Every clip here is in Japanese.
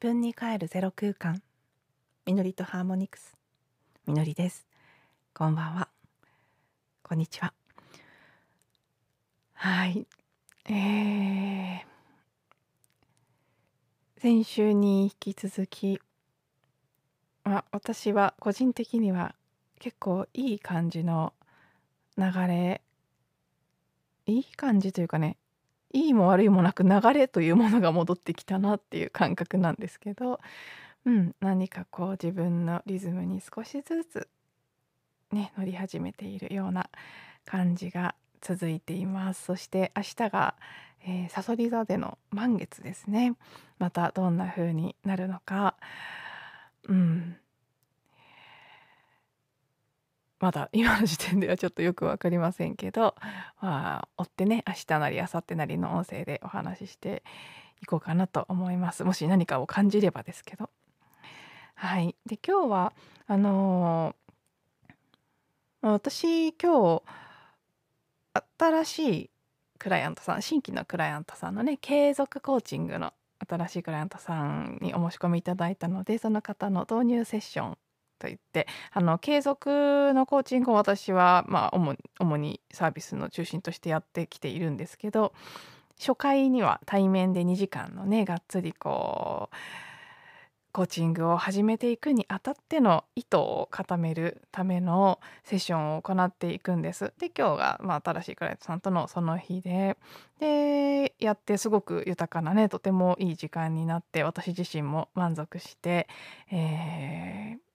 自分に帰るゼロ空間。みのりとハーモニクス。みのりです。こんばんは。こんにちは。はい。えー、先週に引き続きまあ私は個人的には結構いい感じの流れ。いい感じというかねいいも悪いもなく流れというものが戻ってきたなっていう感覚なんですけど、うん、何かこう自分のリズムに少しずつね乗り始めているような感じが続いています。そして明日がえさそり座での満月ですね。またどんな風になるのか。うん。まだ 今の時点ではちょっとよく分かりませんけど、まあ、追ってね明日なり明後日なりの音声でお話ししていこうかなと思います。もし何かを感じればですけど。はい。で今日はあのー、私今日新しいクライアントさん新規のクライアントさんのね継続コーチングの新しいクライアントさんにお申し込みいただいたのでその方の導入セッションといってあの継続のコーチングを私は、まあ、主にサービスの中心としてやってきているんですけど初回には対面で2時間のねがっつりこうコーチングを始めていくにあたっての意図を固めるためのセッションを行っていくんです。で今日が、まあ、新しいクライアントさんとのその日ででやってすごく豊かなねとてもいい時間になって私自身も満足して、えー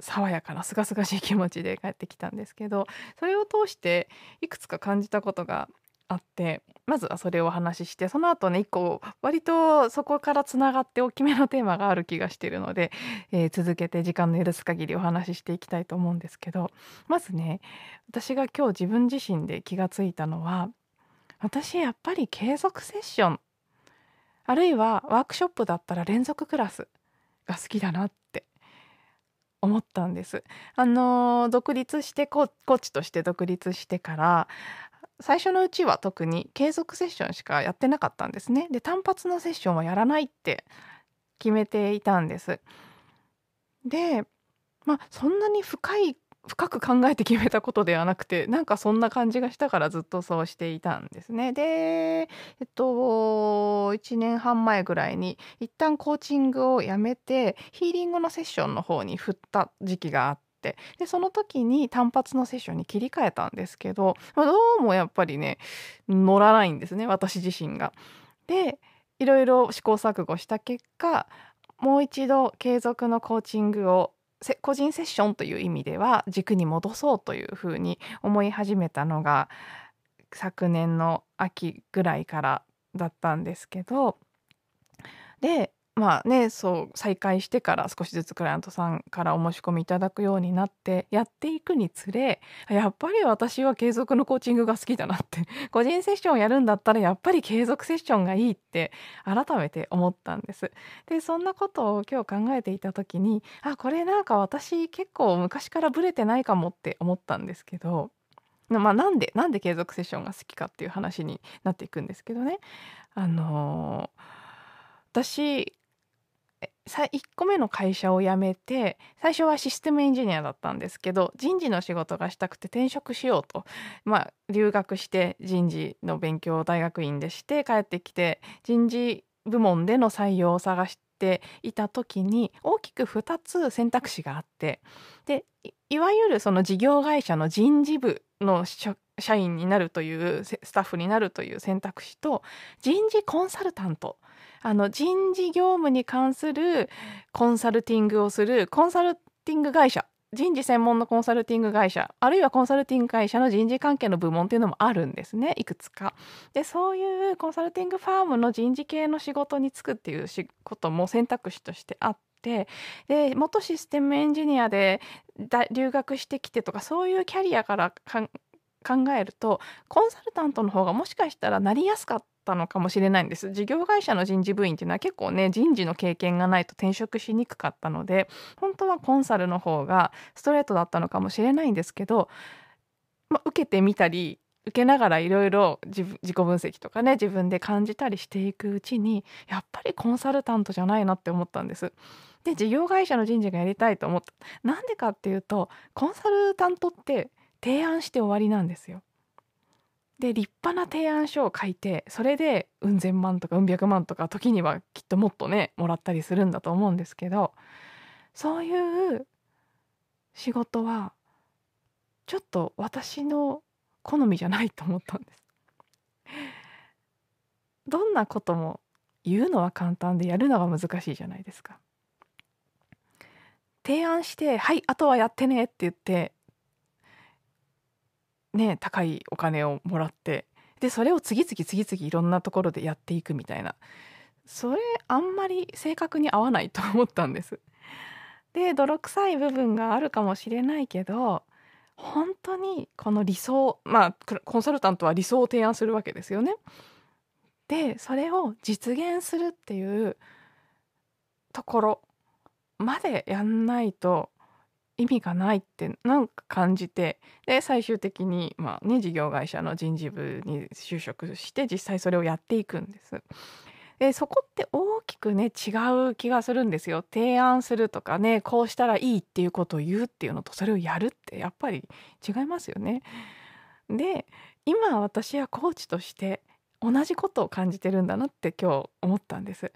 爽やかなすがすがしい気持ちで帰ってきたんですけどそれを通していくつか感じたことがあってまずはそれをお話ししてその後ね一個割とそこからつながって大きめのテーマがある気がしているので、えー、続けて時間の許す限りお話ししていきたいと思うんですけどまずね私が今日自分自身で気がついたのは私やっぱり継続セッションあるいはワークショップだったら連続クラスが好きだなっ思ったんです。あの独立してコーチとして独立してから最初のうちは特に継続セッションしかやってなかったんですね。で単発のセッションはやらないって決めていたんです。でまあそんなに深い深く考えて決めたことではなくてなんかそんな感じがしたからずっとそうしていたんですね。でえっと1年半前ぐらいに一旦コーチングをやめてヒーリングのセッションの方に振った時期があってでその時に単発のセッションに切り替えたんですけど、まあ、どうもやっぱりね乗らないんですね私自身が。でいろいろ試行錯誤した結果もう一度継続のコーチングを個人セッションという意味では軸に戻そうというふうに思い始めたのが昨年の秋ぐらいからだったんですけど。でまあねそう再開してから少しずつクライアントさんからお申し込みいただくようになってやっていくにつれやっぱり私は継続のコーチングが好きだなって 個人セッションをやるんだったらやっぱり継続セッションがいいって改めて思ったんです。でそんなことを今日考えていた時にあこれなんか私結構昔からブレてないかもって思ったんですけど。まあ、なんでなんで継続セッションが好きかっていう話になっていくんですけどね。あのー、私1個目の会社を辞めて最初はシステムエンジニアだったんですけど人事の仕事がしたくて転職しようと、まあ、留学して人事の勉強を大学院でして帰ってきて人事部門での採用を探していた時に大きく2つ選択肢があって。でいわゆるその事業会社の人事部の社員になるというスタッフになるという選択肢と人事コンサルタントあの人事業務に関するコンサルティングをするコンサルティング会社人事専門のコンサルティング会社あるいはコンサルティング会社の人事関係の部門っていうのもあるんですねいくつか。でそういうコンサルティングファームの人事系の仕事に就くっていうことも選択肢としてあって。で元システムエンジニアで留学してきてとかそういうキャリアから考えるとコンサルタントの方がもしかしたらなりやすかったたのかもしれないんです事業会社の人事部員っていうのは結構ね人事の経験がないと転職しにくかったので本当はコンサルの方がストレートだったのかもしれないんですけど、まあ、受けてみたり受けながらいろいろ自己分析とかね自分で感じたりしていくうちにやっぱりコンサルタントじゃないなって思ったんです。で事業会社の人事がやりたいと思ったなんでかっていうとコンサルタントって提案して終わりなんですよ。で立派な提案書を書いてそれでうん千万とかうん百万とか時にはきっともっとねもらったりするんだと思うんですけどそういう仕事はちょっと私の好みじゃないと思ったんです。どんなことも言うのは簡単でやるのが難しいじゃないですか。提案して「はいあとはやってね」って言ってね高いお金をもらってでそれを次々次々いろんなところでやっていくみたいなそれあんまり正確に合わないと思ったんです。で泥臭い部分があるかもしれないけど本当にこの理想まあコンサルタントは理想を提案するわけですよね。でそれを実現するっていうところまでやんないと意味がないってなんか感じてで最終的にまあね事業会社の人事部に就職して実際それをやっていくんです。でそこって大きくね違う気がするんですよ。提案するとかねこうしたらいいっていうことを言うっていうのとそれをやるってやっぱり違いますよね。で今私はコーチとして同じことを感じてるんだなって今日思ったんです。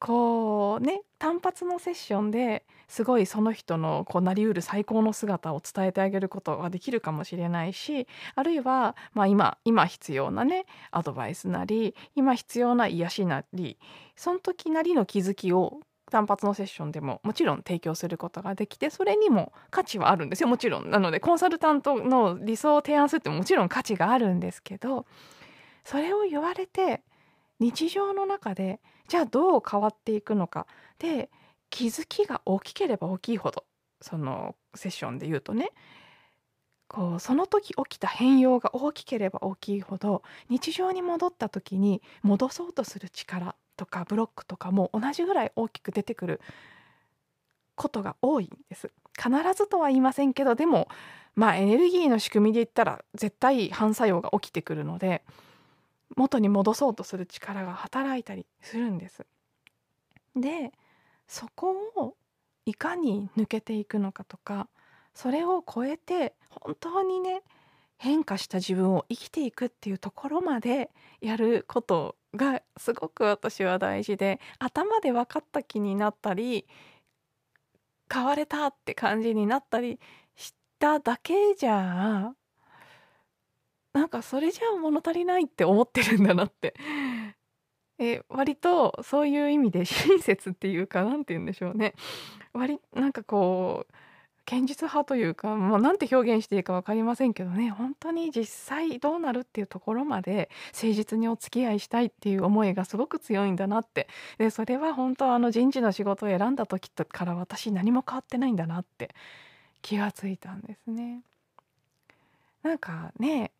こうね単発のセッションですごいその人のこうなりうる最高の姿を伝えてあげることができるかもしれないしあるいは、まあ今、今必要なねアドバイスなり今必要な癒しなりその時なりの気づきを単発のセッションでももちろん提供することができてそれにも価値はあるんですよ。もちろんなのでコンサルタントの理想を提案するってもちろん価値があるんですけどそれを言われて日常の中でじゃあどう変わっていくのかで気づきが大きければ大きいほどそのセッションで言うとねこうその時起きた変容が大きければ大きいほど日常に戻った時に戻そうとする力とかブロックとかも同じぐらい大きく出てくることが多いんです。必ずとは言いませんけどでもまあエネルギーの仕組みで言ったら絶対反作用が起きてくるので元に戻そうとする力が働いたりするんです。でそこをいかに抜けていくのかとかそれを超えて本当にね変化した自分を生きていくっていうところまでやることがすごく私は大事で頭で分かった気になったり変われたって感じになったりしただけじゃなんかそれじゃあ物足りないって思ってるんだなって。え割とそういう意味で親切っていうか何て言うんでしょうね。割なんかこう堅実派というかもうなんて表現していいか分かりませんけどね。本当に実際どうなるっていうところまで誠実にお付き合いしたいっていう思いがすごく強いんだなって。でそれは本当あの人事の仕事を選んだ時から私何も変わってないんだなって気がついたんですね。なんかね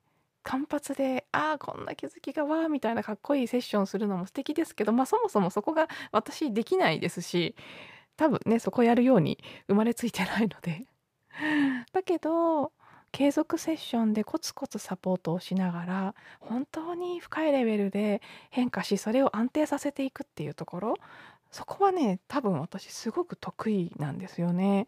単発でああこんな気づきがわーみたいなかっこいいセッションするのも素敵ですけどまあそもそもそこが私できないですし多分ねそこやるように生まれついてないので。だけど継続セッションでコツコツサポートをしながら本当に深いレベルで変化しそれを安定させていくっていうところそこはね多分私すごく得意なんですよね。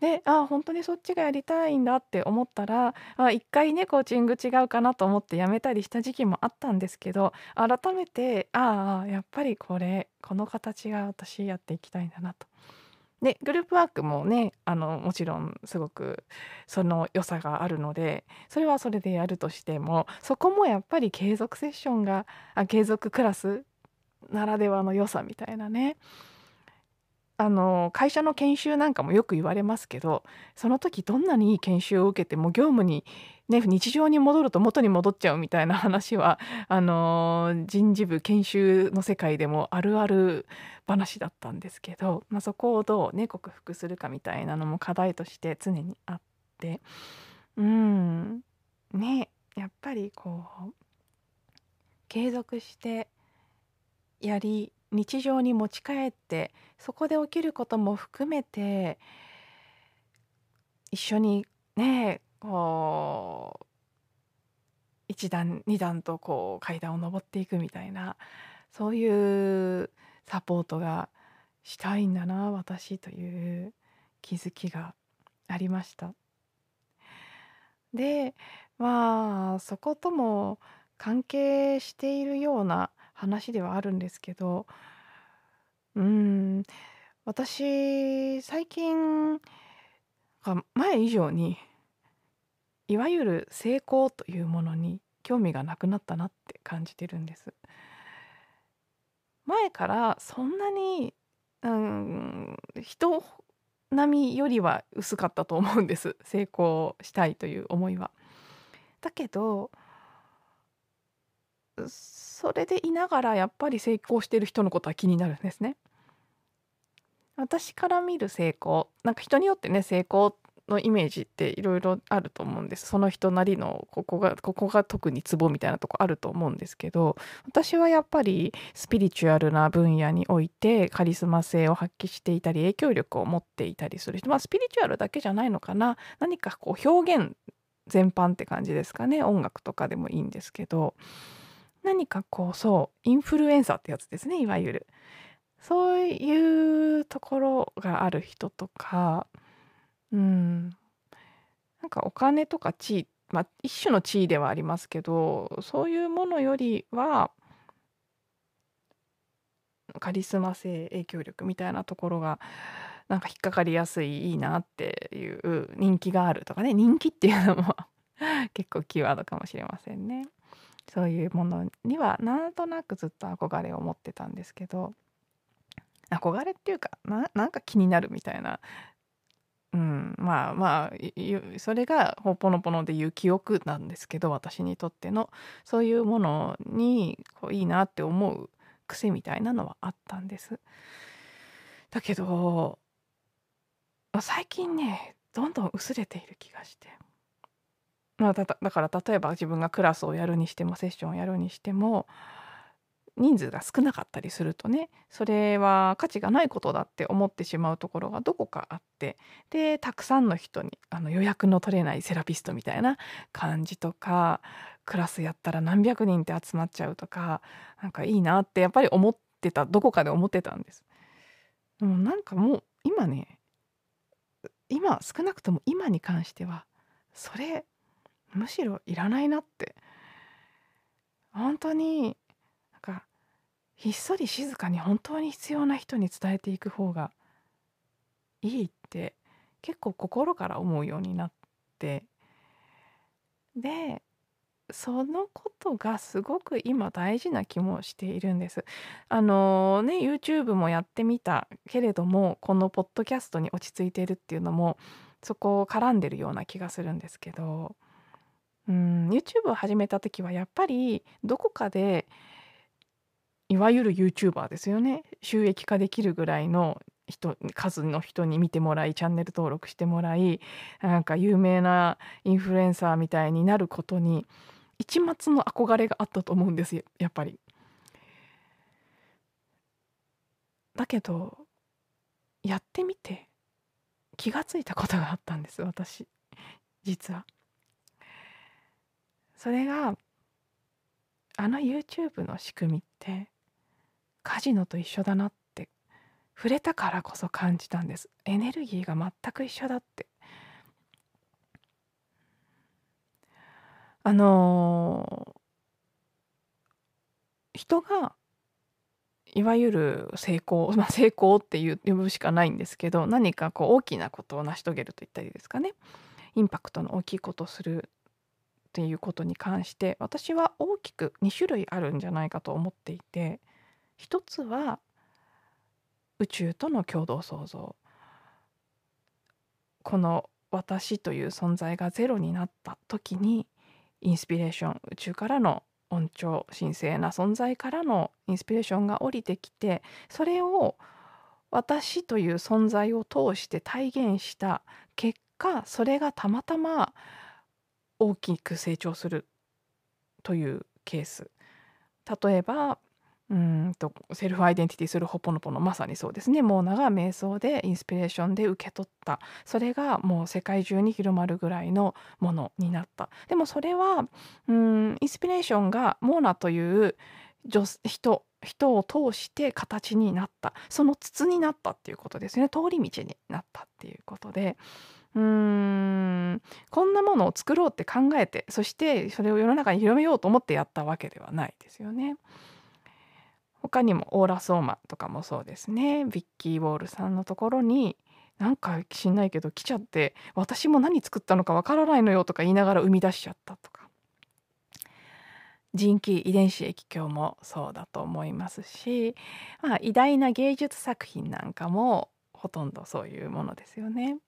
であ本当にそっちがやりたいんだって思ったら一回ねコーチング違うかなと思ってやめたりした時期もあったんですけど改めてああやっぱりこれこの形が私やっていきたいんだなと。でグループワークもねあのもちろんすごくその良さがあるのでそれはそれでやるとしてもそこもやっぱり継続セッションがあ継続クラスならではの良さみたいなね。あの会社の研修なんかもよく言われますけどその時どんなにいい研修を受けても業務に、ね、日常に戻ると元に戻っちゃうみたいな話はあの人事部研修の世界でもあるある話だったんですけど、まあ、そこをどうね克服するかみたいなのも課題として常にあって。うん。ねやっぱりこう継続してやり日常に持ち帰ってそこで起きることも含めて一緒にねこう1段2段とこう階段を上っていくみたいなそういうサポートがしたいんだな私という気づきがありました。でまあそことも関係しているような話ではあるんですけどうん私最近前以上にいわゆる成功というものに興味がなくなったなって感じてるんです。前からそんなに、うん、人並みよりは薄かったと思うんです成功したいという思いは。だけどそれでいながらやっぱり成功してる人のことは気になるんですね。私から見る成功なんか人によってね成功のイメージっていろいろあると思うんです。その人なりのここがここが特にツボみたいなとこあると思うんですけど私はやっぱりスピリチュアルな分野においてカリスマ性を発揮していたり影響力を持っていたりする人まあスピリチュアルだけじゃないのかな。何かこう表現全般って感じですかね。音楽とかでもいいんですけど。何かこうそうインフルエンサーってやつですねいわゆるそういうところがある人とかうん。なんかお金とか地位、まあ、一種の地位ではありますけど、そういうものよりは、カリスマ性、影響力みたいなところが、なんか引っかかりやすい、いいなっていう人気があるとかね、人気っていうのも結構キーワードかもしれませんね。そういうものにはなんとなくずっと憧れを持ってたんですけど、憧れっていうか、ななんか気になるみたいなうん、まあまあそれがほぽのぽのでいう記憶なんですけど私にとってのそういうものにこういいなって思う癖みたいなのはあったんです。だけど最近ねどんどん薄れている気がして。まあ、だだから例えば自分がクラスをやるにしてもセッションをやるにしても人数が少なかったりするとねそれは価値がないことだって思ってしまうところがどこかあってでたくさんの人にあの予約の取れないセラピストみたいな感じとかクラスやったら何百人って集まっちゃうとかなんかいいなってやっぱり思ってたどこかで思ってたんです。でもなんかもう今ね今少なくとも今に関してはそれむしろいらないなって。本当になんかひっそり静かに本当に必要な人に伝えていく方がいいって結構心から思うようになって。でそのことがすごく今大事な気もしているんです。あのね YouTube もやってみたけれどもこのポッドキャストに落ち着いているっていうのもそこを絡んでるような気がするんですけど。うん YouTube を始めた時はやっぱりどこかでいわゆる YouTuber ですよね収益化できるぐらいの人数の人に見てもらいチャンネル登録してもらいなんか有名なインフルエンサーみたいになることに一抹の憧れがあったと思うんですよやっぱり。だけどやってみて気がついたことがあったんです私実は。それがあの YouTube の仕組みってカジノと一緒だなって触れたからこそ感じたんです。エネルギーが全く一緒だって。あのー、人がいわゆる成功、まあ、成功って呼ぶしかないんですけど何かこう大きなことを成し遂げると言ったりですかね。インパクトの大きいことをするっていうことに関して私は大きく2種類あるんじゃないかと思っていて一つは宇宙との共同創造。この私という存在がゼロになった時にインスピレーション宇宙からの恩寵神聖な存在からのインスピレーションが降りてきてそれを私という存在を通して体現した結果それがたまたま大きく成長するというケース。例えばうんとセルフアイデンティティするホポノポノまさにそうですね。モーナが瞑想でインスピレーションで受け取った。それがもう世界中に広まるぐらいのものになった。でもそれはうんインスピレーションがモーナという人人を通して形になった。その筒になったっていうことですね。通り道になったっていうことで。うーんこんなものを作ろうって考えてそしてそれを世の中に広めようと思ってやったわけではないですよね。他にもオーラ・ソーマとかもそうですねビッキー・ウォールさんのところになんか知んないけど来ちゃって私も何作ったのかわからないのよとか言いながら生み出しちゃったとか人気遺伝子液鏡もそうだと思いますし、まあ、偉大な芸術作品なんかもほとんどそういうものですよね。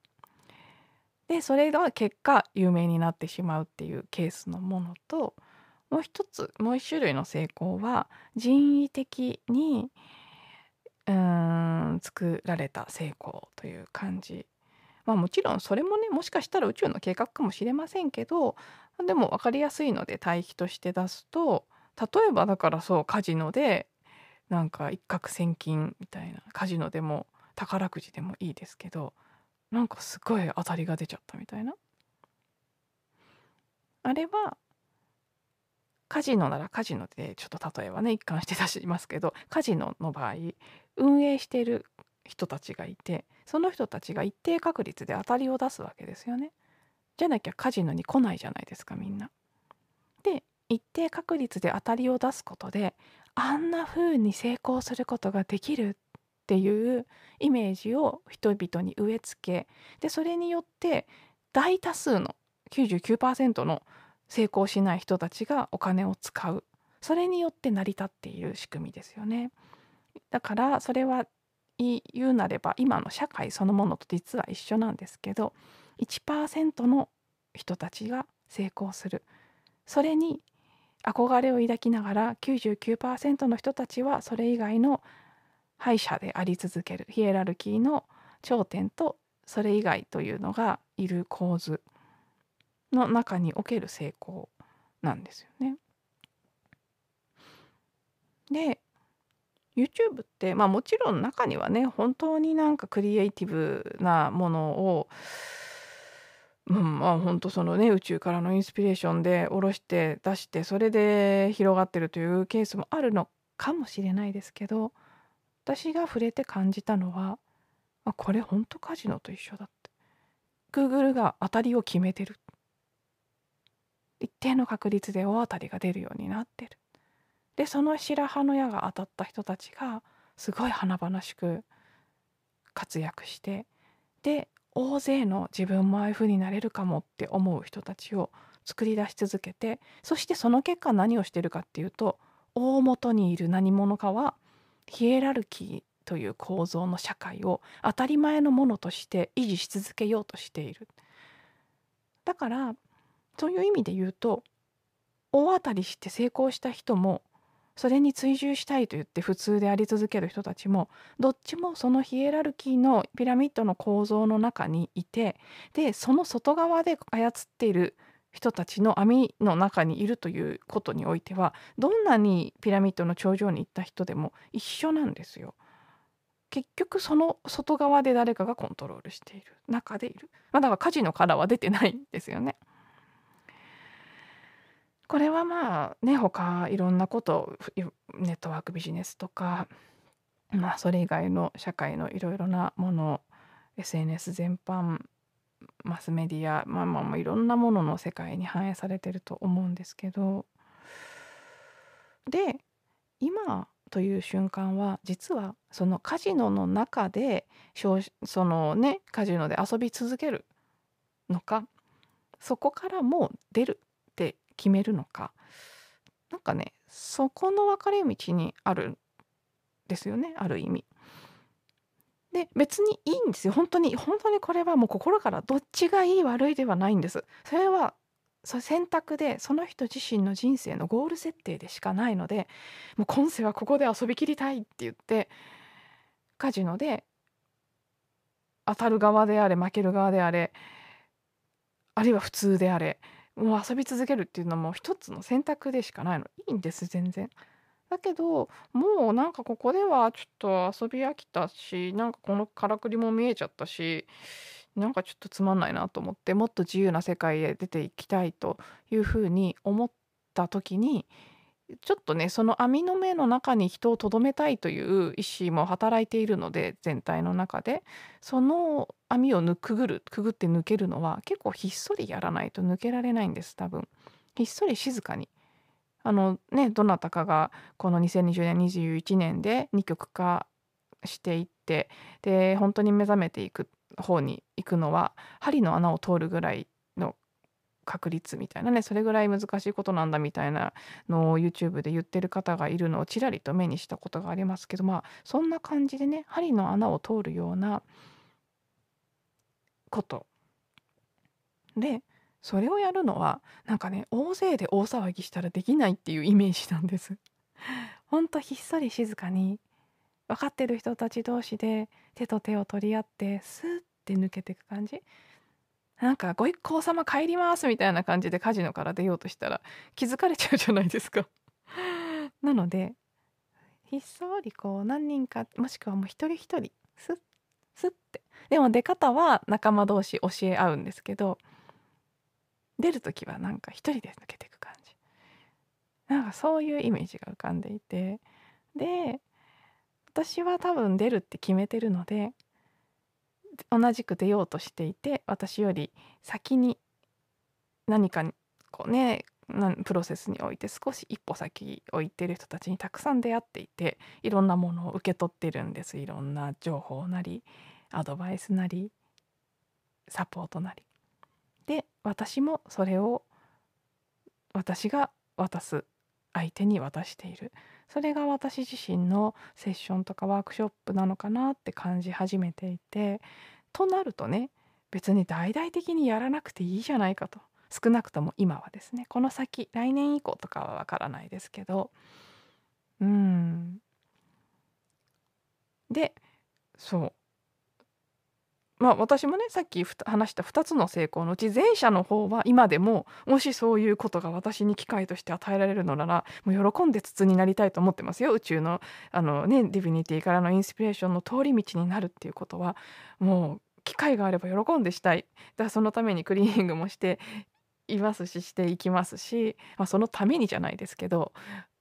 でそれが結果有名になってしまうっていうケースのものともう一つもう一種類の成功は人為的にうん作られた成功という感じ。まあもちろんそれもねもしかしたら宇宙の計画かもしれませんけどでも分かりやすいので対比として出すと例えばだからそうカジノでなんか一攫千金みたいなカジノでも宝くじでもいいですけどなんかすごい当たりが出ちゃったみたいなあれはカジノならカジノでちょっと例えばね一貫して出しますけどカジノの場合運営している人たちがいてその人たちが一定確率で当たりを出すわけですよね。じゃなきゃカジノに来ないじゃないですかみんな。で一定確率で当たりを出すことであんな風に成功することができるっていうイメージを人々に植え付けでそれによって大多数の99%の成功しない人たちがお金を使うそれによって成り立っている仕組みですよね。だからそれは言うなれば今の社会そのものと実は一緒なんですけど1%の人たちが成功するそれに憧れを抱きながら99%の人たちはそれ以外の敗者であり続けるヒエラルキーの頂点とそれ以外というのがいる構図の中における成功なんですよね。で YouTube ってまあもちろん中にはね本当になんかクリエイティブなものをうん、まあ本当そのね宇宙からのインスピレーションで下ろして出してそれで広がってるというケースもあるのかもしれないですけど私が触れて感じたのはあこれ本当カジノと一緒だって Google が当たりを決めてる一定の確率で大当たりが出るようになってるでその白羽の矢が当たった人たちがすごい華々しく活躍してで大勢の自分もああいう風になれるかもって思う人たちを作り出し続けてそしてその結果何をしてるかっていうと大元にいる何者かはヒエラルキーという構造の社会を当たり前のものとして維持し続けようとしている。だからそういう意味で言うと大当たりして成功した人もそれに追従したいと言って普通であり続ける人たちもどっちもそのヒエラルキーのピラミッドの構造の中にいてでその外側で操っている人たちの網の中にいるということにおいてはどんなにピラミッドの頂上に行った人でも一緒なんですよ。結局その外側で誰かがコントロールしている中でいる、まあ、だから火事の殻は出てないんですよね。これはまあね他いろんなことネットワークビジネスとかまあそれ以外の社会のいろいろなもの SNS 全般マスメディアまあまあまあいろんなものの世界に反映されてると思うんですけどで今という瞬間は実はそのカジノの中でそのねカジノで遊び続けるのかそこからもう出るって決めるのかなんかねそこの分かれ道にあるんですよねある意味。で別にいいんですよ。本当に本当にこれはもう心からどっちがいい悪いではないんです。それはそ選択でその人自身の人生のゴール設定でしかないのでもう今世はここで遊びきりたいって言ってカジノで当たる側であれ負ける側であれあるいは普通であれもう遊び続けるっていうのも一つの選択でしかないの。いいんです全然。だけどもうなんかここではちょっと遊び飽きたしなんかこのからくりも見えちゃったしなんかちょっとつまんないなと思ってもっと自由な世界へ出ていきたいというふうに思った時にちょっとねその網の目の中に人をとどめたいという意思も働いているので全体の中で。その網をくぐるくぐって抜けるのは結構ひっそりやらないと抜けられないんです多分。ひっそり静かに。あのねどなたかがこの2020年21年で2極化していってで本当に目覚めていく方に行くのは針の穴を通るぐらいの確率みたいなねそれぐらい難しいことなんだみたいなのを YouTube で言ってる方がいるのをちらりと目にしたことがありますけどまあそんな感じでね針の穴を通るようなこと。でそれをやるのはなんかね大勢で大騒ぎしたらできないっていうイメージなんです。ほんとひっそり静かに分かってる人たち同士で手と手を取り合ってスーって抜けていく感じ。なんか「ご一行様帰ります」みたいな感じでカジノから出ようとしたら気づかれちゃうじゃないですか。なのでひっそりこう何人かもしくはもう一人一人スッスッって。でも出方は仲間同士教え合うんですけど出る時はなんか一人で抜けていく感じ。なんかそういうイメージが浮かんでいて。で私は多分出るって決めてるので同じく出ようとしていて私より先に何かこうねプロセスにおいて少し一歩先置いてる人たちにたくさん出会っていていろんなものを受け取ってるんです。いろんな情報なりアドバイスなりサポートなり。私もそれを私が渡す相手に渡している。それが私自身のセッションとかワークショップなのかなって感じ始めていてとなるとね別に大々的にやらなくていいじゃないかと。少なくとも今はですね。この先来年以降とかはわからないですけど。うん。でそう。まあ私もねさっき話した2つの成功のうち前者の方は今でももしそういうことが私に機会として与えられるのならもう喜んで筒になりたいと思ってますよ。宇宙のあの、ね、ディビニティからのインスピレーションの通り道になるっていうことはもう機会があれば喜んでしたい。だからそのためにクリーニングもしていますししていきますし、まあ、そのためにじゃないですけど、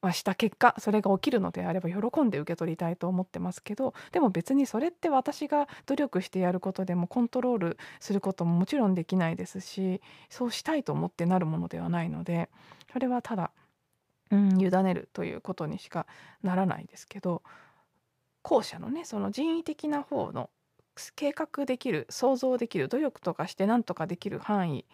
ま、した結果それが起きるのであれば喜んで受け取りたいと思ってますけどでも別にそれって私が努力してやることでもコントロールすることももちろんできないですしそうしたいと思ってなるものではないのでそれはただ、うん、委ねるということにしかならないですけど後者のねその人為的な方の計画できる想像できる努力とかして何とかできる範囲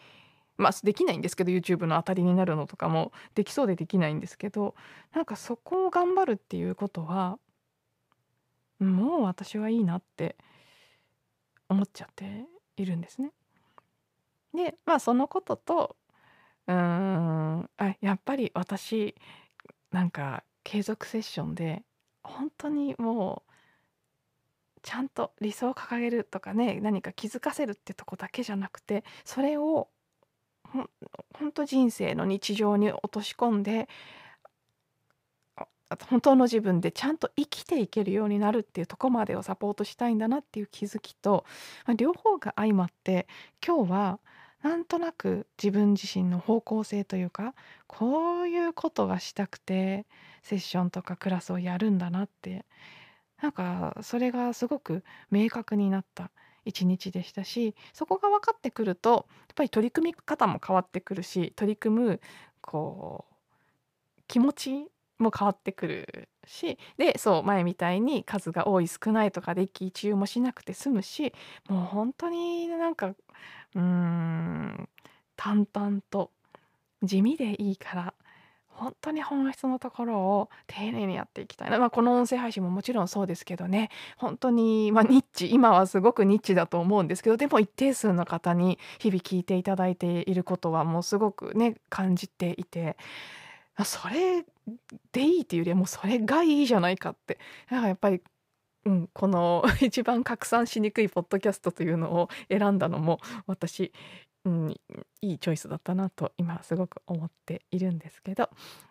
まあできないんですけど YouTube の当たりになるのとかもできそうでできないんですけどなんかそこを頑張るっていうことはもう私はいいなって思っちゃっているんですね。でまあそのこととうーんあやっぱり私なんか継続セッションで本当にもうちゃんと理想を掲げるとかね何か気づかせるってとこだけじゃなくてそれをほん本当人生の日常に落とし込んで本当の自分でちゃんと生きていけるようになるっていうとこまでをサポートしたいんだなっていう気づきと、両方が相まって今日はなんとなく自分自身の方向性というかこういうことがしたくてセッションとかクラスをやるんだなってなんかそれがすごく明確になった。一日でしたしそこが分かってくるとやっぱり取り組み方も変わってくるし取り組むこう気持ちも変わってくるしでそう前みたいに数が多い少ないとかで一喜一憂もしなくて済むしもう本当になんかうーん淡々と地味でいいから本当に本質のところを丁寧にやっていきたいな、まあ、この音声配信ももちろんそうですけどね。本当に、まあ、ニッチ今はすごくニッチだと思うんですけどでも一定数の方に日々聞いていただいていることはもうすごくね感じていて。それでいいっていうよりはもうそれがいいじゃないかって。だからやっぱりうん、この 一番拡散しにくいポッドキャストというのを選んだのも私うん、いいチョイスだったなと今すごく思っているんですけど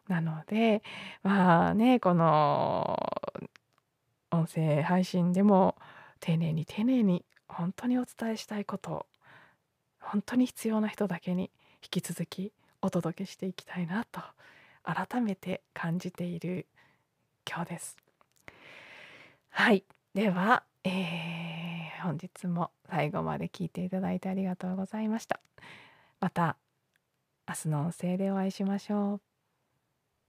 なのでまあねこの音声配信でも丁寧に丁寧に本当にお伝えしたいことを本当に必要な人だけに引き続きお届けしていきたいなと改めて感じている今日です。はいでは、えー、本日も最後まで聞いていただいてありがとうございました。また明日の音声でお会いしましょう。